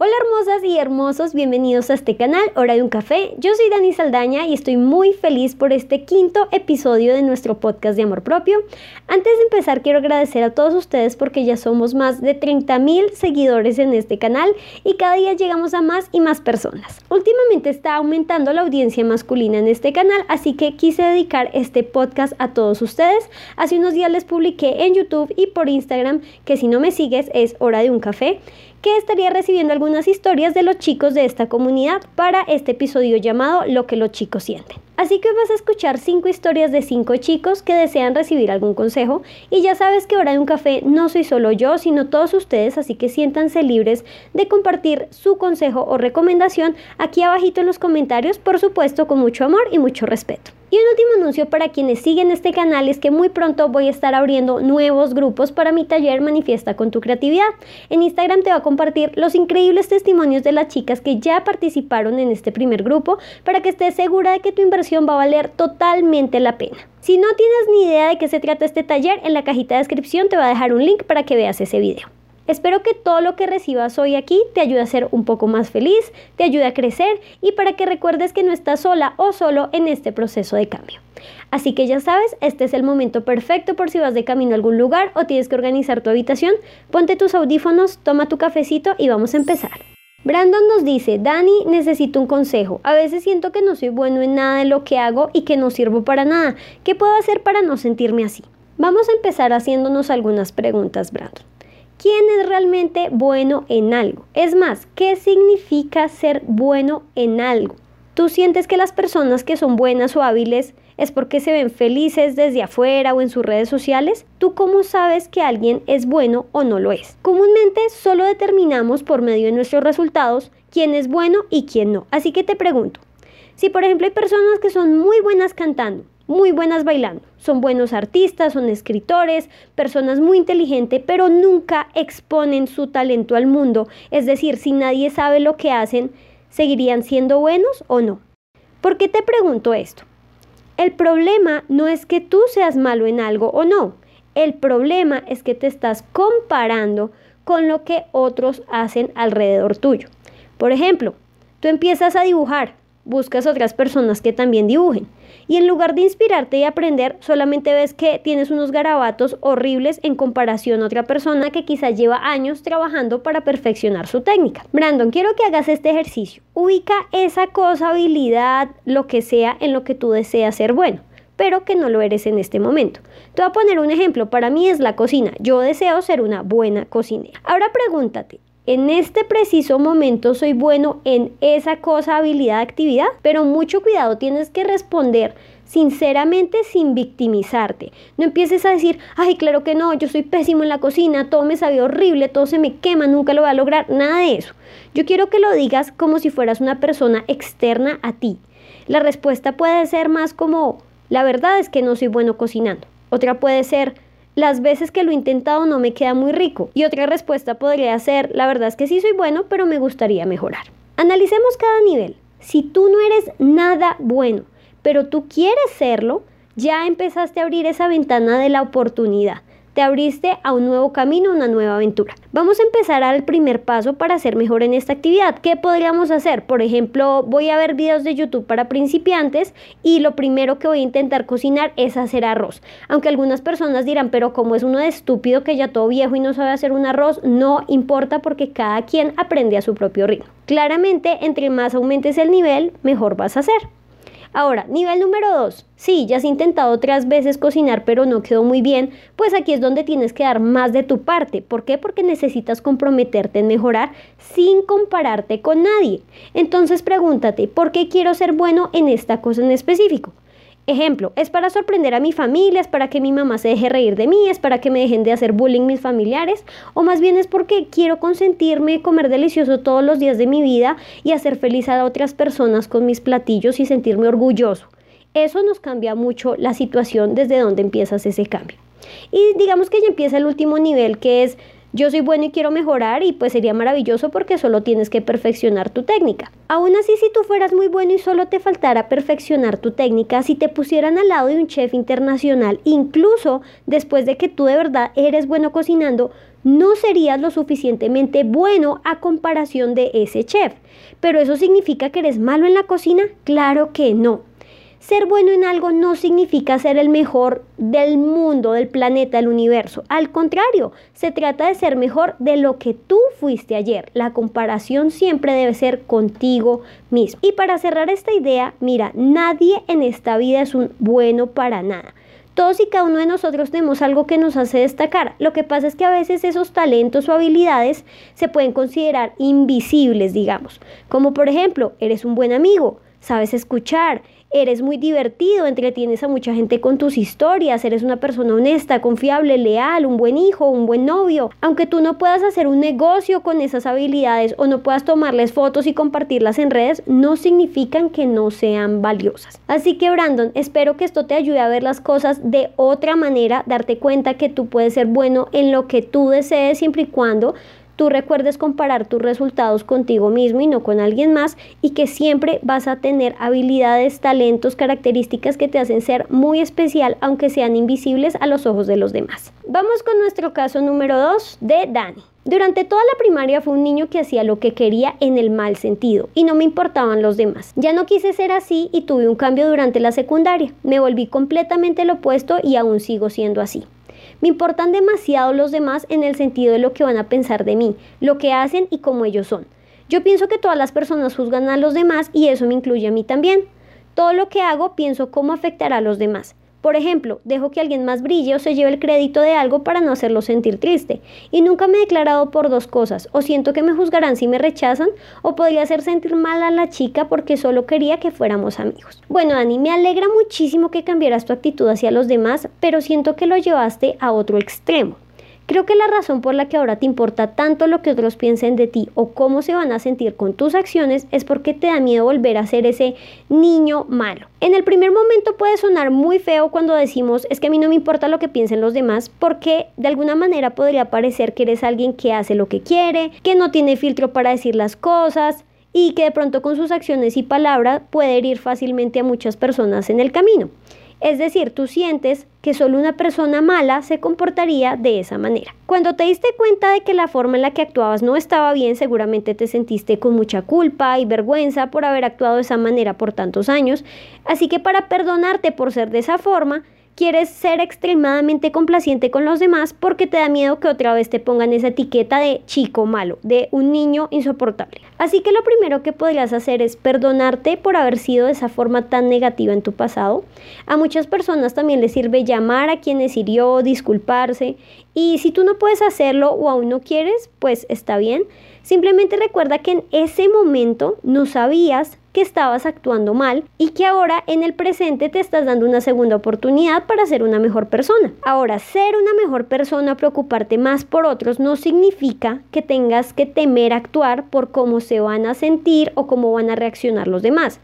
Hola hermosas y hermosos, bienvenidos a este canal Hora de un Café. Yo soy Dani Saldaña y estoy muy feliz por este quinto episodio de nuestro podcast de amor propio. Antes de empezar quiero agradecer a todos ustedes porque ya somos más de 30 mil seguidores en este canal y cada día llegamos a más y más personas. Últimamente está aumentando la audiencia masculina en este canal, así que quise dedicar este podcast a todos ustedes. Hace unos días les publiqué en YouTube y por Instagram que si no me sigues es Hora de un Café que estaría recibiendo algunas historias de los chicos de esta comunidad para este episodio llamado Lo que los chicos sienten. Así que vas a escuchar cinco historias de cinco chicos que desean recibir algún consejo y ya sabes que hora de un café no soy solo yo, sino todos ustedes, así que siéntanse libres de compartir su consejo o recomendación aquí abajito en los comentarios, por supuesto con mucho amor y mucho respeto. Y un último anuncio para quienes siguen este canal es que muy pronto voy a estar abriendo nuevos grupos para mi taller Manifiesta con tu creatividad. En Instagram te va a compartir los increíbles testimonios de las chicas que ya participaron en este primer grupo para que estés segura de que tu inversión va a valer totalmente la pena. Si no tienes ni idea de qué se trata este taller, en la cajita de descripción te va a dejar un link para que veas ese video. Espero que todo lo que recibas hoy aquí te ayude a ser un poco más feliz, te ayude a crecer y para que recuerdes que no estás sola o solo en este proceso de cambio. Así que ya sabes, este es el momento perfecto por si vas de camino a algún lugar o tienes que organizar tu habitación. Ponte tus audífonos, toma tu cafecito y vamos a empezar. Brandon nos dice, Dani, necesito un consejo. A veces siento que no soy bueno en nada de lo que hago y que no sirvo para nada. ¿Qué puedo hacer para no sentirme así? Vamos a empezar haciéndonos algunas preguntas, Brandon. ¿Quién es realmente bueno en algo? Es más, ¿qué significa ser bueno en algo? ¿Tú sientes que las personas que son buenas o hábiles es porque se ven felices desde afuera o en sus redes sociales? ¿Tú cómo sabes que alguien es bueno o no lo es? Comúnmente solo determinamos por medio de nuestros resultados quién es bueno y quién no. Así que te pregunto, si por ejemplo hay personas que son muy buenas cantando, muy buenas bailando. Son buenos artistas, son escritores, personas muy inteligentes, pero nunca exponen su talento al mundo. Es decir, si nadie sabe lo que hacen, ¿seguirían siendo buenos o no? ¿Por qué te pregunto esto? El problema no es que tú seas malo en algo o no. El problema es que te estás comparando con lo que otros hacen alrededor tuyo. Por ejemplo, tú empiezas a dibujar, buscas otras personas que también dibujen y en lugar de inspirarte y aprender, solamente ves que tienes unos garabatos horribles en comparación a otra persona que quizás lleva años trabajando para perfeccionar su técnica. Brandon, quiero que hagas este ejercicio. Ubica esa cosa, habilidad, lo que sea en lo que tú deseas ser bueno pero que no lo eres en este momento. Te voy a poner un ejemplo, para mí es la cocina. Yo deseo ser una buena cocinera. Ahora pregúntate, en este preciso momento soy bueno en esa cosa, habilidad, actividad, pero mucho cuidado, tienes que responder sinceramente sin victimizarte. No empieces a decir, ay, claro que no, yo soy pésimo en la cocina, todo me sabe horrible, todo se me quema, nunca lo voy a lograr, nada de eso. Yo quiero que lo digas como si fueras una persona externa a ti. La respuesta puede ser más como, la verdad es que no soy bueno cocinando. Otra puede ser, las veces que lo he intentado no me queda muy rico. Y otra respuesta podría ser, la verdad es que sí soy bueno, pero me gustaría mejorar. Analicemos cada nivel. Si tú no eres nada bueno, pero tú quieres serlo, ya empezaste a abrir esa ventana de la oportunidad te abriste a un nuevo camino, una nueva aventura. Vamos a empezar al primer paso para ser mejor en esta actividad. ¿Qué podríamos hacer? Por ejemplo, voy a ver videos de YouTube para principiantes y lo primero que voy a intentar cocinar es hacer arroz. Aunque algunas personas dirán, pero como es uno de estúpido que ya todo viejo y no sabe hacer un arroz, no importa porque cada quien aprende a su propio ritmo. Claramente, entre más aumentes el nivel, mejor vas a hacer. Ahora, nivel número 2. Sí, ya has intentado otras veces cocinar pero no quedó muy bien, pues aquí es donde tienes que dar más de tu parte. ¿Por qué? Porque necesitas comprometerte en mejorar sin compararte con nadie. Entonces pregúntate, ¿por qué quiero ser bueno en esta cosa en específico? Ejemplo, es para sorprender a mi familia, es para que mi mamá se deje reír de mí, es para que me dejen de hacer bullying mis familiares, o más bien es porque quiero consentirme, comer delicioso todos los días de mi vida y hacer feliz a otras personas con mis platillos y sentirme orgulloso. Eso nos cambia mucho la situación desde donde empiezas ese cambio. Y digamos que ya empieza el último nivel que es yo soy bueno y quiero mejorar y pues sería maravilloso porque solo tienes que perfeccionar tu técnica. Aún así, si tú fueras muy bueno y solo te faltara perfeccionar tu técnica, si te pusieran al lado de un chef internacional, incluso después de que tú de verdad eres bueno cocinando, no serías lo suficientemente bueno a comparación de ese chef. ¿Pero eso significa que eres malo en la cocina? Claro que no. Ser bueno en algo no significa ser el mejor del mundo, del planeta, del universo. Al contrario, se trata de ser mejor de lo que tú fuiste ayer. La comparación siempre debe ser contigo mismo. Y para cerrar esta idea, mira, nadie en esta vida es un bueno para nada. Todos y cada uno de nosotros tenemos algo que nos hace destacar. Lo que pasa es que a veces esos talentos o habilidades se pueden considerar invisibles, digamos. Como por ejemplo, eres un buen amigo, sabes escuchar, eres muy divertido, entretienes a mucha gente con tus historias, eres una persona honesta, confiable, leal, un buen hijo, un buen novio. Aunque tú no puedas hacer un negocio con esas habilidades o no puedas tomarles fotos y compartirlas en redes, no significan que no sean valiosas. Así que Brandon, espero que esto te ayude a ver las cosas de otra manera, darte cuenta que tú puedes ser bueno en lo que tú desees siempre y cuando tú recuerdes comparar tus resultados contigo mismo y no con alguien más y que siempre vas a tener habilidades, talentos, características que te hacen ser muy especial aunque sean invisibles a los ojos de los demás. Vamos con nuestro caso número 2 de Dani. Durante toda la primaria fue un niño que hacía lo que quería en el mal sentido y no me importaban los demás. Ya no quise ser así y tuve un cambio durante la secundaria. Me volví completamente lo opuesto y aún sigo siendo así. Me importan demasiado los demás en el sentido de lo que van a pensar de mí, lo que hacen y cómo ellos son. Yo pienso que todas las personas juzgan a los demás y eso me incluye a mí también. Todo lo que hago pienso cómo afectará a los demás. Por ejemplo, dejo que alguien más brille o se lleve el crédito de algo para no hacerlo sentir triste. Y nunca me he declarado por dos cosas. O siento que me juzgarán si me rechazan, o podría hacer sentir mal a la chica porque solo quería que fuéramos amigos. Bueno, Dani, me alegra muchísimo que cambiaras tu actitud hacia los demás, pero siento que lo llevaste a otro extremo. Creo que la razón por la que ahora te importa tanto lo que otros piensen de ti o cómo se van a sentir con tus acciones es porque te da miedo volver a ser ese niño malo. En el primer momento puede sonar muy feo cuando decimos es que a mí no me importa lo que piensen los demás porque de alguna manera podría parecer que eres alguien que hace lo que quiere, que no tiene filtro para decir las cosas, y que de pronto con sus acciones y palabras puede herir fácilmente a muchas personas en el camino. Es decir, tú sientes que solo una persona mala se comportaría de esa manera. Cuando te diste cuenta de que la forma en la que actuabas no estaba bien, seguramente te sentiste con mucha culpa y vergüenza por haber actuado de esa manera por tantos años. Así que para perdonarte por ser de esa forma, quieres ser extremadamente complaciente con los demás porque te da miedo que otra vez te pongan esa etiqueta de chico malo, de un niño insoportable. Así que lo primero que podrías hacer es perdonarte por haber sido de esa forma tan negativa en tu pasado. A muchas personas también les sirve llamar a quienes hirió, disculparse. Y si tú no puedes hacerlo o aún no quieres, pues está bien. Simplemente recuerda que en ese momento no sabías que estabas actuando mal y que ahora en el presente te estás dando una segunda oportunidad para ser una mejor persona. Ahora, ser una mejor persona, preocuparte más por otros, no significa que tengas que temer actuar por cómo se van a sentir o cómo van a reaccionar los demás.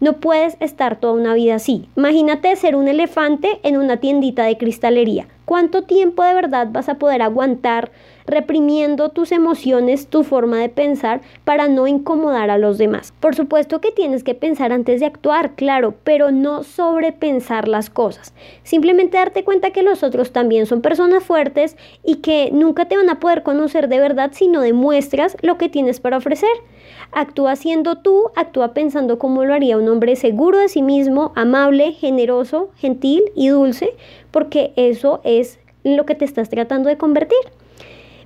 No puedes estar toda una vida así. Imagínate ser un elefante en una tiendita de cristalería. ¿Cuánto tiempo de verdad vas a poder aguantar reprimiendo tus emociones, tu forma de pensar para no incomodar a los demás? Por supuesto que tienes que pensar antes de actuar, claro, pero no sobrepensar las cosas. Simplemente darte cuenta que los otros también son personas fuertes y que nunca te van a poder conocer de verdad si no demuestras lo que tienes para ofrecer. Actúa siendo tú, actúa pensando como lo haría un hombre seguro de sí mismo, amable, generoso, gentil y dulce, porque eso es lo que te estás tratando de convertir.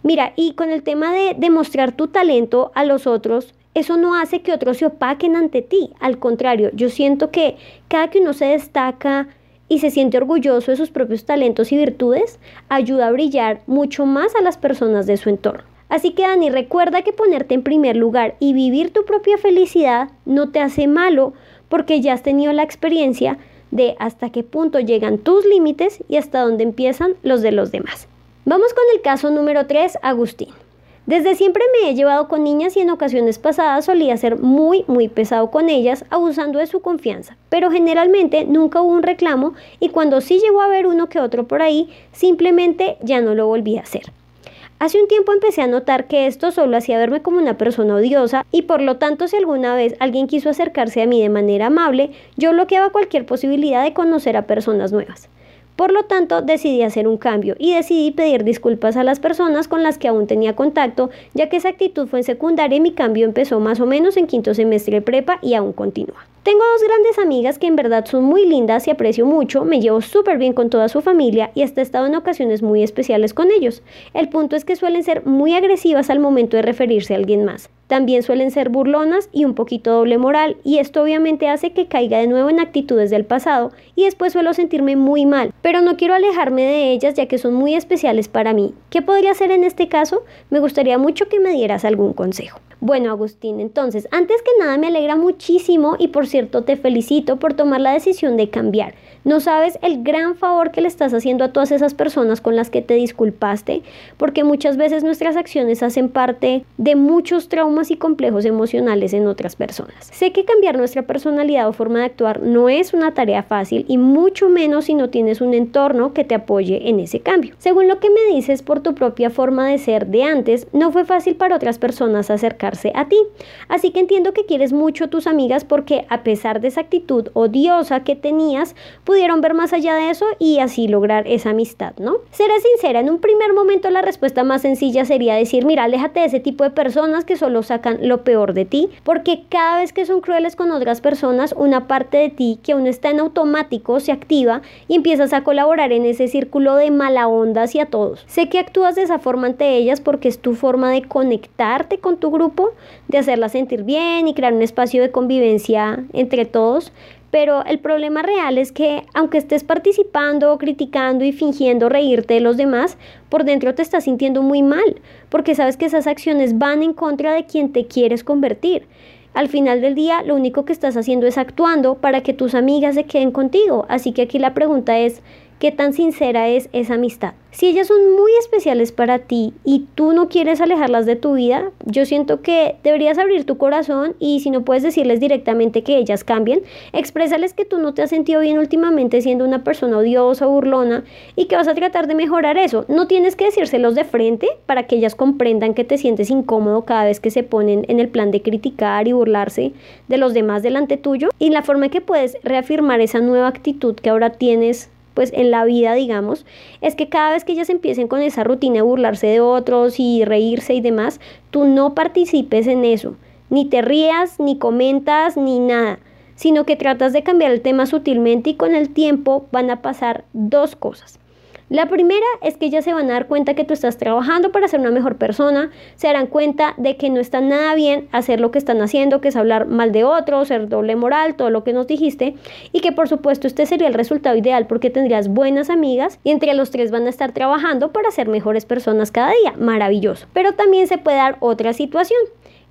Mira, y con el tema de demostrar tu talento a los otros, eso no hace que otros se opaquen ante ti. Al contrario, yo siento que cada que uno se destaca y se siente orgulloso de sus propios talentos y virtudes, ayuda a brillar mucho más a las personas de su entorno. Así que Dani, recuerda que ponerte en primer lugar y vivir tu propia felicidad no te hace malo porque ya has tenido la experiencia de hasta qué punto llegan tus límites y hasta dónde empiezan los de los demás. Vamos con el caso número 3, Agustín. Desde siempre me he llevado con niñas y en ocasiones pasadas solía ser muy, muy pesado con ellas, abusando de su confianza. Pero generalmente nunca hubo un reclamo y cuando sí llegó a haber uno que otro por ahí, simplemente ya no lo volví a hacer. Hace un tiempo empecé a notar que esto solo hacía verme como una persona odiosa y por lo tanto si alguna vez alguien quiso acercarse a mí de manera amable, yo bloqueaba cualquier posibilidad de conocer a personas nuevas. Por lo tanto, decidí hacer un cambio y decidí pedir disculpas a las personas con las que aún tenía contacto, ya que esa actitud fue en secundaria y mi cambio empezó más o menos en quinto semestre de prepa y aún continúa. Tengo dos grandes amigas que en verdad son muy lindas y aprecio mucho, me llevo súper bien con toda su familia y hasta he estado en ocasiones muy especiales con ellos. El punto es que suelen ser muy agresivas al momento de referirse a alguien más. También suelen ser burlonas y un poquito doble moral y esto obviamente hace que caiga de nuevo en actitudes del pasado y después suelo sentirme muy mal, pero no quiero alejarme de ellas ya que son muy especiales para mí. ¿Qué podría hacer en este caso? Me gustaría mucho que me dieras algún consejo. Bueno, Agustín, entonces, antes que nada me alegra muchísimo y por cierto te felicito por tomar la decisión de cambiar. No sabes el gran favor que le estás haciendo a todas esas personas con las que te disculpaste, porque muchas veces nuestras acciones hacen parte de muchos traumas y complejos emocionales en otras personas. Sé que cambiar nuestra personalidad o forma de actuar no es una tarea fácil y mucho menos si no tienes un entorno que te apoye en ese cambio. Según lo que me dices por tu propia forma de ser de antes, no fue fácil para otras personas acercarse a ti. Así que entiendo que quieres mucho a tus amigas porque a pesar de esa actitud odiosa que tenías, pudieron ver más allá de eso y así lograr esa amistad, ¿no? Seré sincera, en un primer momento la respuesta más sencilla sería decir, mira, aléjate de ese tipo de personas que solo sacan lo peor de ti, porque cada vez que son crueles con otras personas, una parte de ti que aún está en automático se activa y empiezas a colaborar en ese círculo de mala onda hacia todos. Sé que actúas de esa forma ante ellas porque es tu forma de conectarte con tu grupo, de hacerla sentir bien y crear un espacio de convivencia entre todos, pero el problema real es que aunque estés participando, criticando y fingiendo reírte de los demás, por dentro te estás sintiendo muy mal, porque sabes que esas acciones van en contra de quien te quieres convertir. Al final del día, lo único que estás haciendo es actuando para que tus amigas se queden contigo. Así que aquí la pregunta es, qué tan sincera es esa amistad. Si ellas son muy especiales para ti y tú no quieres alejarlas de tu vida, yo siento que deberías abrir tu corazón y si no puedes decirles directamente que ellas cambien, expresarles que tú no te has sentido bien últimamente siendo una persona odiosa, burlona y que vas a tratar de mejorar eso. No tienes que decírselos de frente para que ellas comprendan que te sientes incómodo cada vez que se ponen en el plan de criticar y burlarse de los demás delante tuyo y la forma en que puedes reafirmar esa nueva actitud que ahora tienes pues en la vida, digamos, es que cada vez que ellas empiecen con esa rutina de burlarse de otros y reírse y demás, tú no participes en eso, ni te rías, ni comentas, ni nada, sino que tratas de cambiar el tema sutilmente y con el tiempo van a pasar dos cosas. La primera es que ellas se van a dar cuenta que tú estás trabajando para ser una mejor persona, se darán cuenta de que no está nada bien hacer lo que están haciendo, que es hablar mal de otros, ser doble moral, todo lo que nos dijiste, y que por supuesto este sería el resultado ideal porque tendrías buenas amigas y entre los tres van a estar trabajando para ser mejores personas cada día. Maravilloso. Pero también se puede dar otra situación.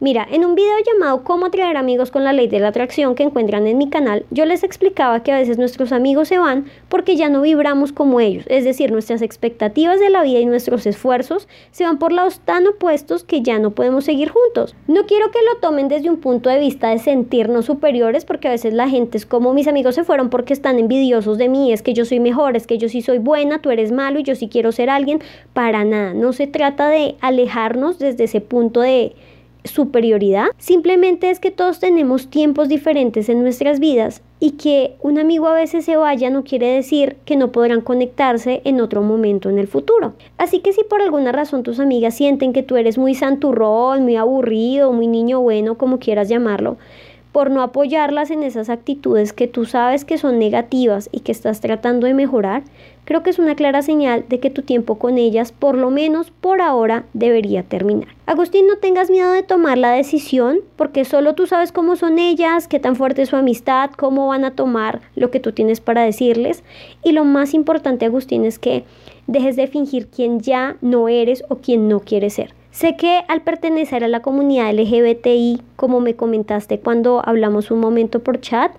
Mira, en un video llamado Cómo atraer amigos con la ley de la atracción que encuentran en mi canal, yo les explicaba que a veces nuestros amigos se van porque ya no vibramos como ellos, es decir, nuestras expectativas de la vida y nuestros esfuerzos se van por lados tan opuestos que ya no podemos seguir juntos. No quiero que lo tomen desde un punto de vista de sentirnos superiores porque a veces la gente es como mis amigos se fueron porque están envidiosos de mí, es que yo soy mejor, es que yo sí soy buena, tú eres malo y yo sí quiero ser alguien, para nada, no se trata de alejarnos desde ese punto de superioridad, simplemente es que todos tenemos tiempos diferentes en nuestras vidas y que un amigo a veces se vaya no quiere decir que no podrán conectarse en otro momento en el futuro. Así que si por alguna razón tus amigas sienten que tú eres muy santurrón, muy aburrido, muy niño bueno, como quieras llamarlo, por no apoyarlas en esas actitudes que tú sabes que son negativas y que estás tratando de mejorar, creo que es una clara señal de que tu tiempo con ellas, por lo menos por ahora, debería terminar. Agustín, no tengas miedo de tomar la decisión, porque solo tú sabes cómo son ellas, qué tan fuerte es su amistad, cómo van a tomar lo que tú tienes para decirles. Y lo más importante, Agustín, es que dejes de fingir quién ya no eres o quién no quieres ser. Sé que al pertenecer a la comunidad LGBTI, como me comentaste cuando hablamos un momento por chat,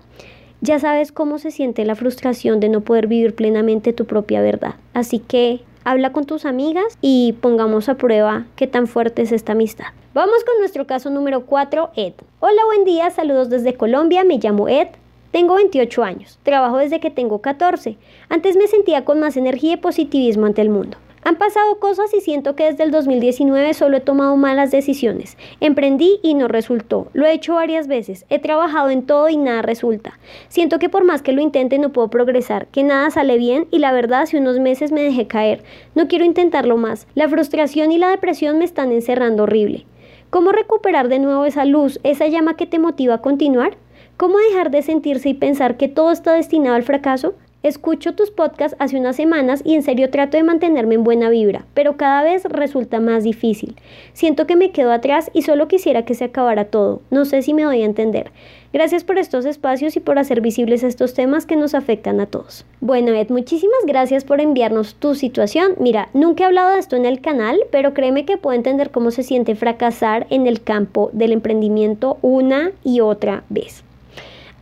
ya sabes cómo se siente la frustración de no poder vivir plenamente tu propia verdad. Así que habla con tus amigas y pongamos a prueba qué tan fuerte es esta amistad. Vamos con nuestro caso número 4, Ed. Hola, buen día, saludos desde Colombia, me llamo Ed. Tengo 28 años, trabajo desde que tengo 14. Antes me sentía con más energía y positivismo ante el mundo. Han pasado cosas y siento que desde el 2019 solo he tomado malas decisiones. Emprendí y no resultó. Lo he hecho varias veces. He trabajado en todo y nada resulta. Siento que por más que lo intente no puedo progresar, que nada sale bien y la verdad hace unos meses me dejé caer. No quiero intentarlo más. La frustración y la depresión me están encerrando horrible. ¿Cómo recuperar de nuevo esa luz, esa llama que te motiva a continuar? ¿Cómo dejar de sentirse y pensar que todo está destinado al fracaso? Escucho tus podcasts hace unas semanas y en serio trato de mantenerme en buena vibra, pero cada vez resulta más difícil. Siento que me quedo atrás y solo quisiera que se acabara todo. No sé si me doy a entender. Gracias por estos espacios y por hacer visibles estos temas que nos afectan a todos. Bueno, Ed, muchísimas gracias por enviarnos tu situación. Mira, nunca he hablado de esto en el canal, pero créeme que puedo entender cómo se siente fracasar en el campo del emprendimiento una y otra vez.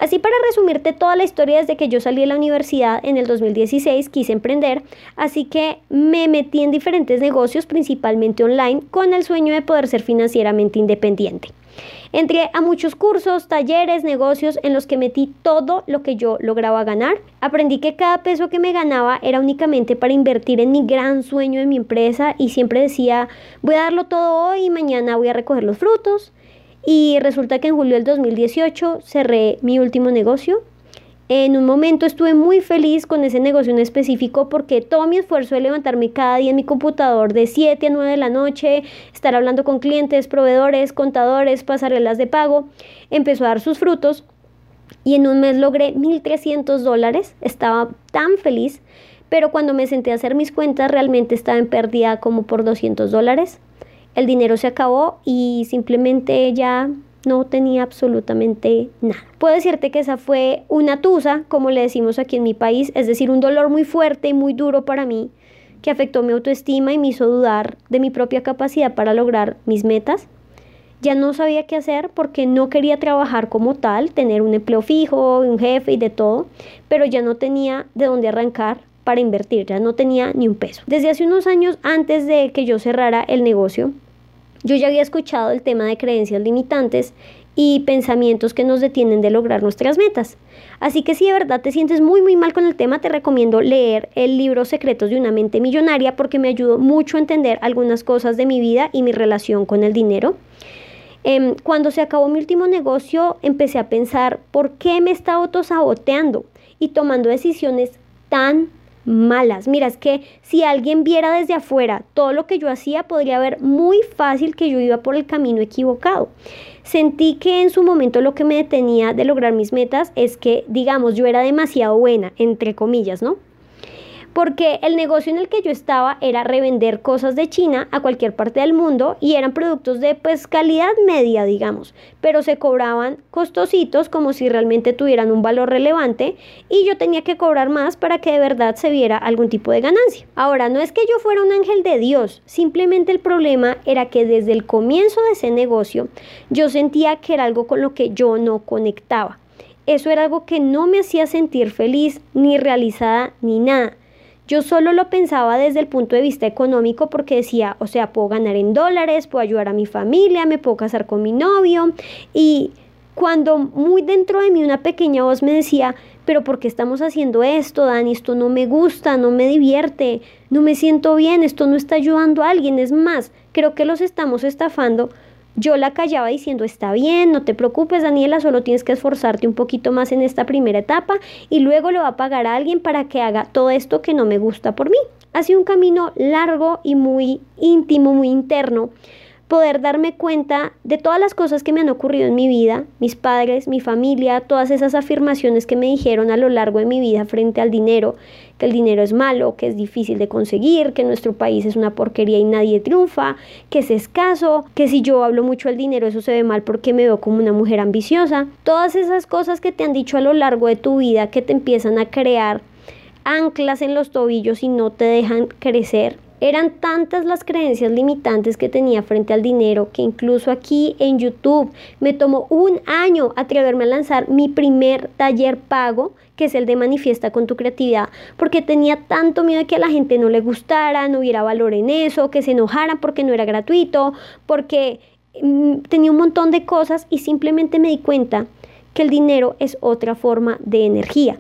Así para resumirte toda la historia desde que yo salí de la universidad en el 2016 quise emprender, así que me metí en diferentes negocios, principalmente online, con el sueño de poder ser financieramente independiente. Entré a muchos cursos, talleres, negocios en los que metí todo lo que yo lograba ganar. Aprendí que cada peso que me ganaba era únicamente para invertir en mi gran sueño de mi empresa y siempre decía, voy a darlo todo hoy y mañana voy a recoger los frutos. Y resulta que en julio del 2018 cerré mi último negocio. En un momento estuve muy feliz con ese negocio en específico porque todo mi esfuerzo de levantarme cada día en mi computador de 7 a 9 de la noche, estar hablando con clientes, proveedores, contadores, pasarelas de pago, empezó a dar sus frutos y en un mes logré 1.300 dólares. Estaba tan feliz, pero cuando me senté a hacer mis cuentas realmente estaba en pérdida como por 200 dólares el dinero se acabó y simplemente ya no tenía absolutamente nada. Puedo decirte que esa fue una tusa, como le decimos aquí en mi país, es decir, un dolor muy fuerte y muy duro para mí, que afectó mi autoestima y me hizo dudar de mi propia capacidad para lograr mis metas. Ya no sabía qué hacer porque no quería trabajar como tal, tener un empleo fijo, un jefe y de todo, pero ya no tenía de dónde arrancar para invertir, ya no tenía ni un peso. Desde hace unos años antes de que yo cerrara el negocio, yo ya había escuchado el tema de creencias limitantes y pensamientos que nos detienen de lograr nuestras metas. Así que si de verdad te sientes muy muy mal con el tema, te recomiendo leer el libro Secretos de una mente millonaria porque me ayudó mucho a entender algunas cosas de mi vida y mi relación con el dinero. Em, cuando se acabó mi último negocio, empecé a pensar por qué me estaba autosaboteando y tomando decisiones tan malas. Mira, es que si alguien viera desde afuera todo lo que yo hacía, podría ver muy fácil que yo iba por el camino equivocado. Sentí que en su momento lo que me detenía de lograr mis metas es que, digamos, yo era demasiado buena, entre comillas, ¿no? Porque el negocio en el que yo estaba era revender cosas de China a cualquier parte del mundo y eran productos de pues calidad media, digamos, pero se cobraban costositos como si realmente tuvieran un valor relevante y yo tenía que cobrar más para que de verdad se viera algún tipo de ganancia. Ahora, no es que yo fuera un ángel de Dios, simplemente el problema era que desde el comienzo de ese negocio yo sentía que era algo con lo que yo no conectaba. Eso era algo que no me hacía sentir feliz, ni realizada, ni nada. Yo solo lo pensaba desde el punto de vista económico porque decía, o sea, puedo ganar en dólares, puedo ayudar a mi familia, me puedo casar con mi novio. Y cuando muy dentro de mí una pequeña voz me decía, pero ¿por qué estamos haciendo esto, Dani? Esto no me gusta, no me divierte, no me siento bien, esto no está ayudando a alguien. Es más, creo que los estamos estafando yo la callaba diciendo, está bien, no te preocupes Daniela, solo tienes que esforzarte un poquito más en esta primera etapa y luego le va a pagar a alguien para que haga todo esto que no me gusta por mí. Ha sido un camino largo y muy íntimo, muy interno, poder darme cuenta de todas las cosas que me han ocurrido en mi vida, mis padres, mi familia, todas esas afirmaciones que me dijeron a lo largo de mi vida frente al dinero, que el dinero es malo, que es difícil de conseguir, que nuestro país es una porquería y nadie triunfa, que es escaso, que si yo hablo mucho del dinero eso se ve mal porque me veo como una mujer ambiciosa. Todas esas cosas que te han dicho a lo largo de tu vida que te empiezan a crear anclas en los tobillos y no te dejan crecer eran tantas las creencias limitantes que tenía frente al dinero que incluso aquí en YouTube me tomó un año atreverme a lanzar mi primer taller pago, que es el de Manifiesta con tu creatividad, porque tenía tanto miedo de que a la gente no le gustara, no hubiera valor en eso, que se enojaran porque no era gratuito, porque mm, tenía un montón de cosas y simplemente me di cuenta que el dinero es otra forma de energía.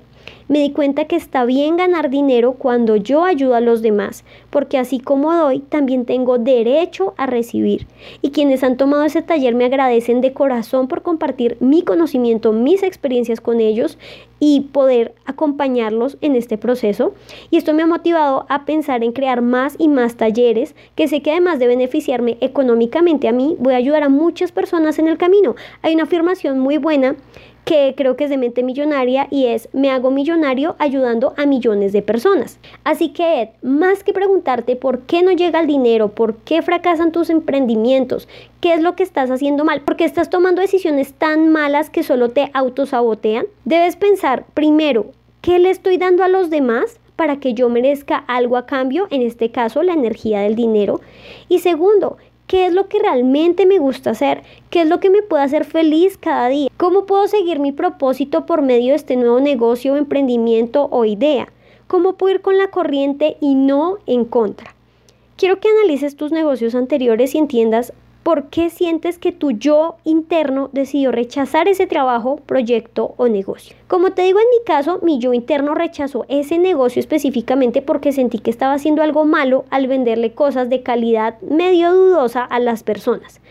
Me di cuenta que está bien ganar dinero cuando yo ayudo a los demás, porque así como doy, también tengo derecho a recibir. Y quienes han tomado ese taller me agradecen de corazón por compartir mi conocimiento, mis experiencias con ellos y poder acompañarlos en este proceso. Y esto me ha motivado a pensar en crear más y más talleres que sé que además de beneficiarme económicamente a mí, voy a ayudar a muchas personas en el camino. Hay una afirmación muy buena que creo que es de mente millonaria y es me hago millonario ayudando a millones de personas. Así que Ed, más que preguntarte por qué no llega el dinero, por qué fracasan tus emprendimientos, qué es lo que estás haciendo mal, por qué estás tomando decisiones tan malas que solo te autosabotean, debes pensar primero, ¿qué le estoy dando a los demás? para que yo merezca algo a cambio, en este caso la energía del dinero. Y segundo, qué es lo que realmente me gusta hacer, qué es lo que me puede hacer feliz cada día, cómo puedo seguir mi propósito por medio de este nuevo negocio, emprendimiento o idea, cómo puedo ir con la corriente y no en contra. Quiero que analices tus negocios anteriores y entiendas ¿Por qué sientes que tu yo interno decidió rechazar ese trabajo, proyecto o negocio? Como te digo en mi caso, mi yo interno rechazó ese negocio específicamente porque sentí que estaba haciendo algo malo al venderle cosas de calidad medio dudosa a las personas.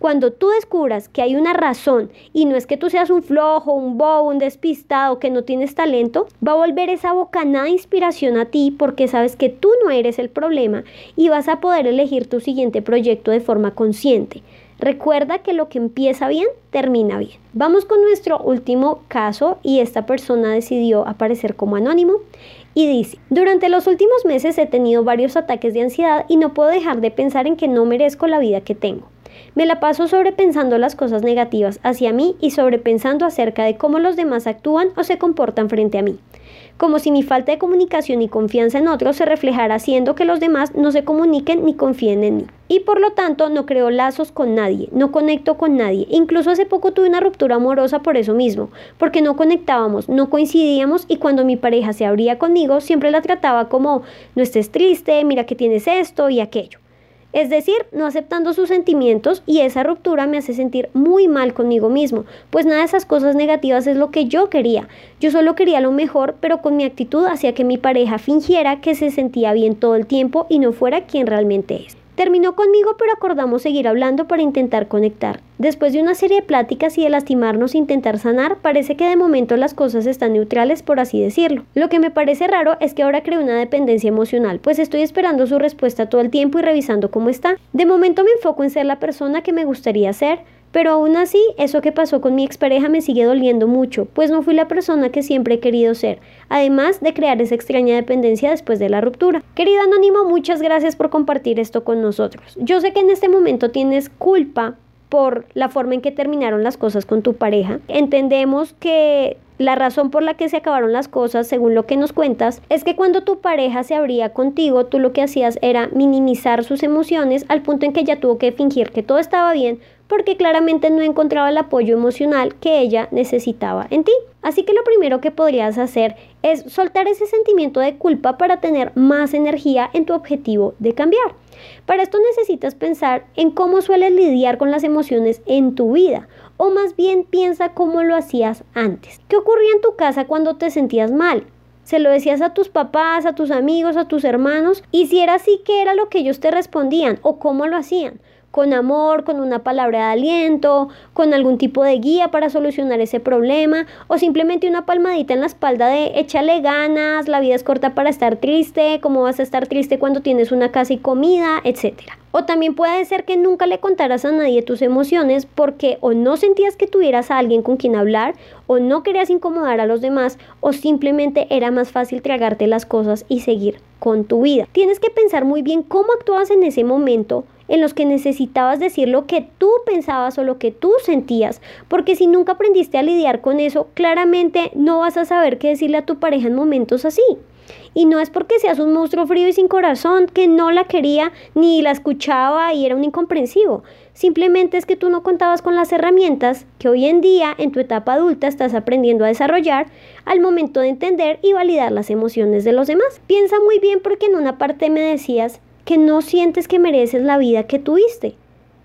Cuando tú descubras que hay una razón y no es que tú seas un flojo, un bobo, un despistado, que no tienes talento, va a volver esa bocanada de inspiración a ti porque sabes que tú no eres el problema y vas a poder elegir tu siguiente proyecto de forma consciente. Recuerda que lo que empieza bien, termina bien. Vamos con nuestro último caso y esta persona decidió aparecer como anónimo y dice, durante los últimos meses he tenido varios ataques de ansiedad y no puedo dejar de pensar en que no merezco la vida que tengo. Me la paso sobrepensando las cosas negativas hacia mí y sobrepensando acerca de cómo los demás actúan o se comportan frente a mí. Como si mi falta de comunicación y confianza en otros se reflejara haciendo que los demás no se comuniquen ni confíen en mí. Y por lo tanto no creo lazos con nadie, no conecto con nadie. Incluso hace poco tuve una ruptura amorosa por eso mismo, porque no conectábamos, no coincidíamos y cuando mi pareja se abría conmigo siempre la trataba como no estés triste, mira que tienes esto y aquello. Es decir, no aceptando sus sentimientos y esa ruptura me hace sentir muy mal conmigo mismo, pues nada de esas cosas negativas es lo que yo quería. Yo solo quería lo mejor, pero con mi actitud hacía que mi pareja fingiera que se sentía bien todo el tiempo y no fuera quien realmente es. Terminó conmigo, pero acordamos seguir hablando para intentar conectar. Después de una serie de pláticas y de lastimarnos e intentar sanar, parece que de momento las cosas están neutrales, por así decirlo. Lo que me parece raro es que ahora creo una dependencia emocional, pues estoy esperando su respuesta todo el tiempo y revisando cómo está. De momento me enfoco en ser la persona que me gustaría ser, pero aún así, eso que pasó con mi expareja me sigue doliendo mucho, pues no fui la persona que siempre he querido ser, además de crear esa extraña dependencia después de la ruptura. Querido Anónimo, muchas gracias por compartir esto con nosotros. Yo sé que en este momento tienes culpa por la forma en que terminaron las cosas con tu pareja. Entendemos que la razón por la que se acabaron las cosas, según lo que nos cuentas, es que cuando tu pareja se abría contigo, tú lo que hacías era minimizar sus emociones al punto en que ella tuvo que fingir que todo estaba bien porque claramente no encontraba el apoyo emocional que ella necesitaba en ti. Así que lo primero que podrías hacer es soltar ese sentimiento de culpa para tener más energía en tu objetivo de cambiar. Para esto necesitas pensar en cómo sueles lidiar con las emociones en tu vida, o más bien piensa cómo lo hacías antes. ¿Qué ocurría en tu casa cuando te sentías mal? se lo decías a tus papás, a tus amigos, a tus hermanos, y si era así, ¿qué era lo que ellos te respondían o cómo lo hacían? Con amor, con una palabra de aliento, con algún tipo de guía para solucionar ese problema o simplemente una palmadita en la espalda de échale ganas, la vida es corta para estar triste, cómo vas a estar triste cuando tienes una casa y comida, etcétera. O también puede ser que nunca le contaras a nadie tus emociones porque o no sentías que tuvieras a alguien con quien hablar, o no querías incomodar a los demás, o simplemente era más fácil tragarte las cosas y seguir con tu vida. Tienes que pensar muy bien cómo actuabas en ese momento en los que necesitabas decir lo que tú pensabas o lo que tú sentías, porque si nunca aprendiste a lidiar con eso, claramente no vas a saber qué decirle a tu pareja en momentos así. Y no es porque seas un monstruo frío y sin corazón que no la quería ni la escuchaba y era un incomprensivo. Simplemente es que tú no contabas con las herramientas que hoy en día en tu etapa adulta estás aprendiendo a desarrollar al momento de entender y validar las emociones de los demás. Piensa muy bien porque en una parte me decías que no sientes que mereces la vida que tuviste.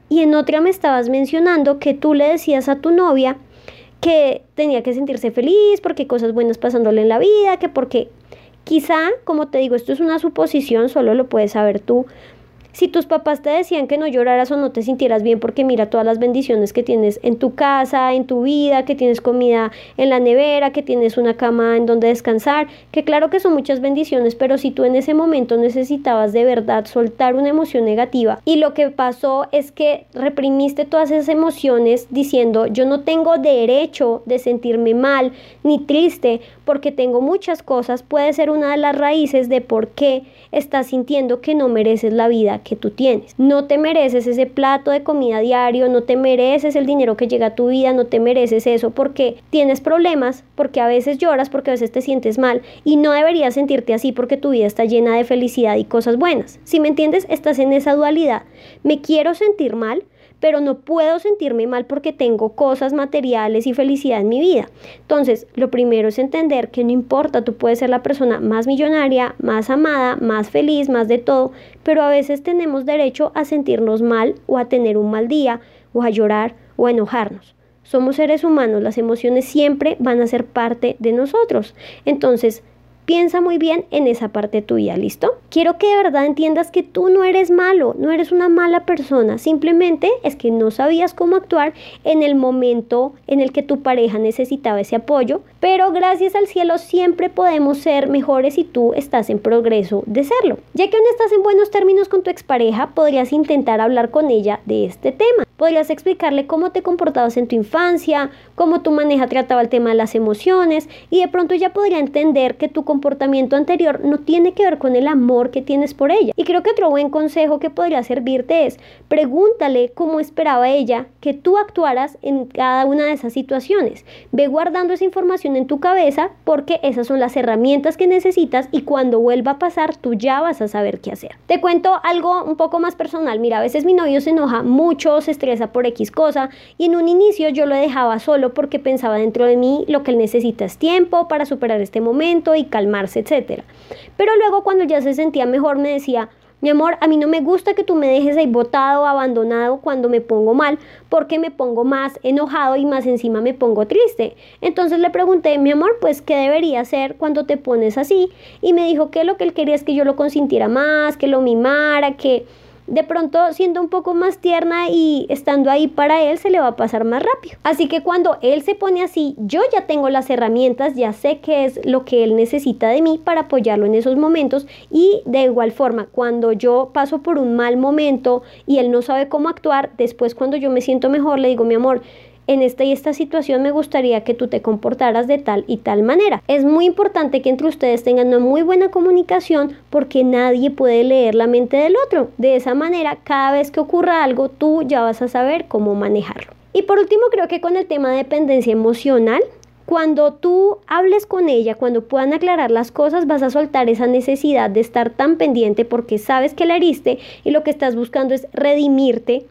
Y en otra me estabas mencionando que tú le decías a tu novia que tenía que sentirse feliz porque cosas buenas pasándole en la vida, que porque quizá, como te digo, esto es una suposición, solo lo puedes saber tú, si tus papás te decían que no lloraras o no te sintieras bien porque mira todas las bendiciones que tienes en tu casa, en tu vida, que tienes comida en la nevera, que tienes una cama en donde descansar, que claro que son muchas bendiciones, pero si tú en ese momento necesitabas de verdad soltar una emoción negativa y lo que pasó es que reprimiste todas esas emociones diciendo yo no tengo derecho de sentirme mal ni triste porque tengo muchas cosas, puede ser una de las raíces de por qué estás sintiendo que no mereces la vida que tú tienes. No te mereces ese plato de comida diario, no te mereces el dinero que llega a tu vida, no te mereces eso porque tienes problemas, porque a veces lloras, porque a veces te sientes mal y no deberías sentirte así porque tu vida está llena de felicidad y cosas buenas. Si me entiendes, estás en esa dualidad. Me quiero sentir mal, pero no puedo sentirme mal porque tengo cosas materiales y felicidad en mi vida. Entonces, lo primero es entender que no importa, tú puedes ser la persona más millonaria, más amada, más feliz, más de todo, pero a veces tenemos derecho a sentirnos mal o a tener un mal día o a llorar o a enojarnos. Somos seres humanos, las emociones siempre van a ser parte de nosotros. Entonces, Piensa muy bien en esa parte tuya, ¿listo? Quiero que de verdad entiendas que tú no eres malo, no eres una mala persona, simplemente es que no sabías cómo actuar en el momento en el que tu pareja necesitaba ese apoyo, pero gracias al cielo siempre podemos ser mejores si tú estás en progreso de serlo. Ya que aún estás en buenos términos con tu expareja, podrías intentar hablar con ella de este tema. Podrías explicarle cómo te comportabas en tu infancia, cómo tu maneja trataba el tema de las emociones y de pronto ella podría entender que tu comportamiento anterior no tiene que ver con el amor que tienes por ella. Y creo que otro buen consejo que podría servirte es pregúntale cómo esperaba ella que tú actuaras en cada una de esas situaciones. Ve guardando esa información en tu cabeza porque esas son las herramientas que necesitas y cuando vuelva a pasar tú ya vas a saber qué hacer. Te cuento algo un poco más personal. Mira, a veces mi novio se enoja mucho, se estresa por X cosa y en un inicio yo lo dejaba solo porque pensaba dentro de mí lo que él necesita es tiempo para superar este momento y calmar calmarse, etc. Pero luego cuando ya se sentía mejor me decía, mi amor, a mí no me gusta que tú me dejes ahí botado, abandonado cuando me pongo mal, porque me pongo más enojado y más encima me pongo triste. Entonces le pregunté, mi amor, pues, ¿qué debería hacer cuando te pones así? Y me dijo que lo que él quería es que yo lo consintiera más, que lo mimara, que de pronto siendo un poco más tierna y estando ahí para él se le va a pasar más rápido. Así que cuando él se pone así, yo ya tengo las herramientas, ya sé qué es lo que él necesita de mí para apoyarlo en esos momentos y de igual forma, cuando yo paso por un mal momento y él no sabe cómo actuar, después cuando yo me siento mejor le digo, mi amor, en esta y esta situación me gustaría que tú te comportaras de tal y tal manera. Es muy importante que entre ustedes tengan una muy buena comunicación porque nadie puede leer la mente del otro. De esa manera, cada vez que ocurra algo, tú ya vas a saber cómo manejarlo. Y por último, creo que con el tema de dependencia emocional, cuando tú hables con ella, cuando puedan aclarar las cosas, vas a soltar esa necesidad de estar tan pendiente porque sabes que la heriste y lo que estás buscando es redimirte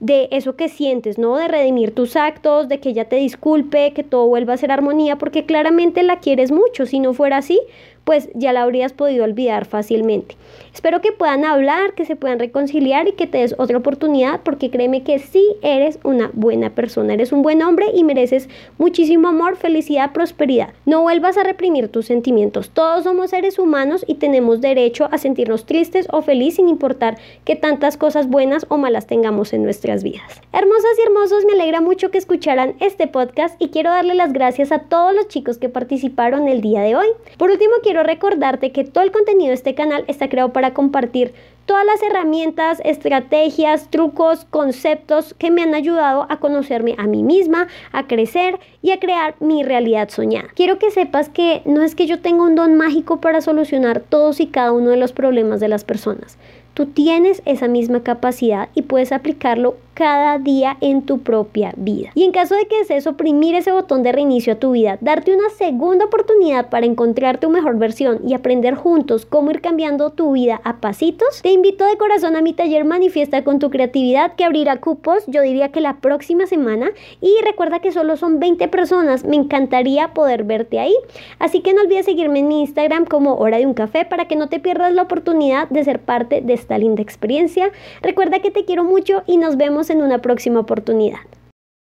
de eso que sientes, ¿no? De redimir tus actos, de que ella te disculpe, que todo vuelva a ser armonía, porque claramente la quieres mucho. Si no fuera así, pues ya la habrías podido olvidar fácilmente. Espero que puedan hablar, que se puedan reconciliar y que te des otra oportunidad porque créeme que sí eres una buena persona, eres un buen hombre y mereces muchísimo amor, felicidad, prosperidad. No vuelvas a reprimir tus sentimientos. Todos somos seres humanos y tenemos derecho a sentirnos tristes o felices sin importar que tantas cosas buenas o malas tengamos en nuestras vidas. Hermosas y hermosos, me alegra mucho que escucharan este podcast y quiero darle las gracias a todos los chicos que participaron el día de hoy. Por último, quiero recordarte que todo el contenido de este canal está creado para compartir todas las herramientas, estrategias, trucos, conceptos que me han ayudado a conocerme a mí misma, a crecer y a crear mi realidad soñada. Quiero que sepas que no es que yo tenga un don mágico para solucionar todos y cada uno de los problemas de las personas. Tú tienes esa misma capacidad y puedes aplicarlo cada día en tu propia vida. Y en caso de que desees oprimir ese botón de reinicio a tu vida, darte una segunda oportunidad para encontrar tu mejor versión y aprender juntos cómo ir cambiando tu vida a pasitos, te invito de corazón a mi taller Manifiesta con tu creatividad que abrirá cupos, yo diría que la próxima semana. Y recuerda que solo son 20 personas, me encantaría poder verte ahí. Así que no olvides seguirme en mi Instagram como Hora de un Café para que no te pierdas la oportunidad de ser parte de esta linda experiencia. Recuerda que te quiero mucho y nos vemos en una próxima oportunidad.